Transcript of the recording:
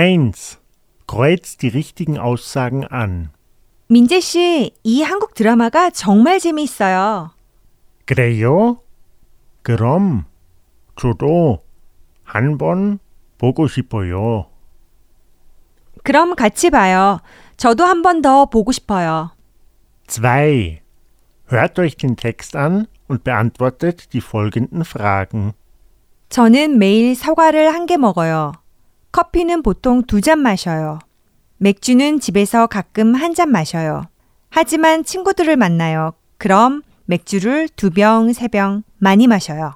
1. Kreuzt die richtigen Aussagen an. 민재 씨, 이 한국 드라마가 정말 재미있어요. 그래요? 그럼 저도 한 번 보고 싶어요. 그럼 같이 봐요. 저도 한 번 더 보고 싶어요. 2. Hört euch den Text an und beantwortet die folgenden Fragen. 저는 매일 사과를 한 개 먹어요. 커피는 보통 두 잔 마셔요. 맥주는 집에서 가끔 한 잔 마셔요. 하지만 친구들을 만나요. 그럼 맥주를 두 병, 세 병 많이 마셔요.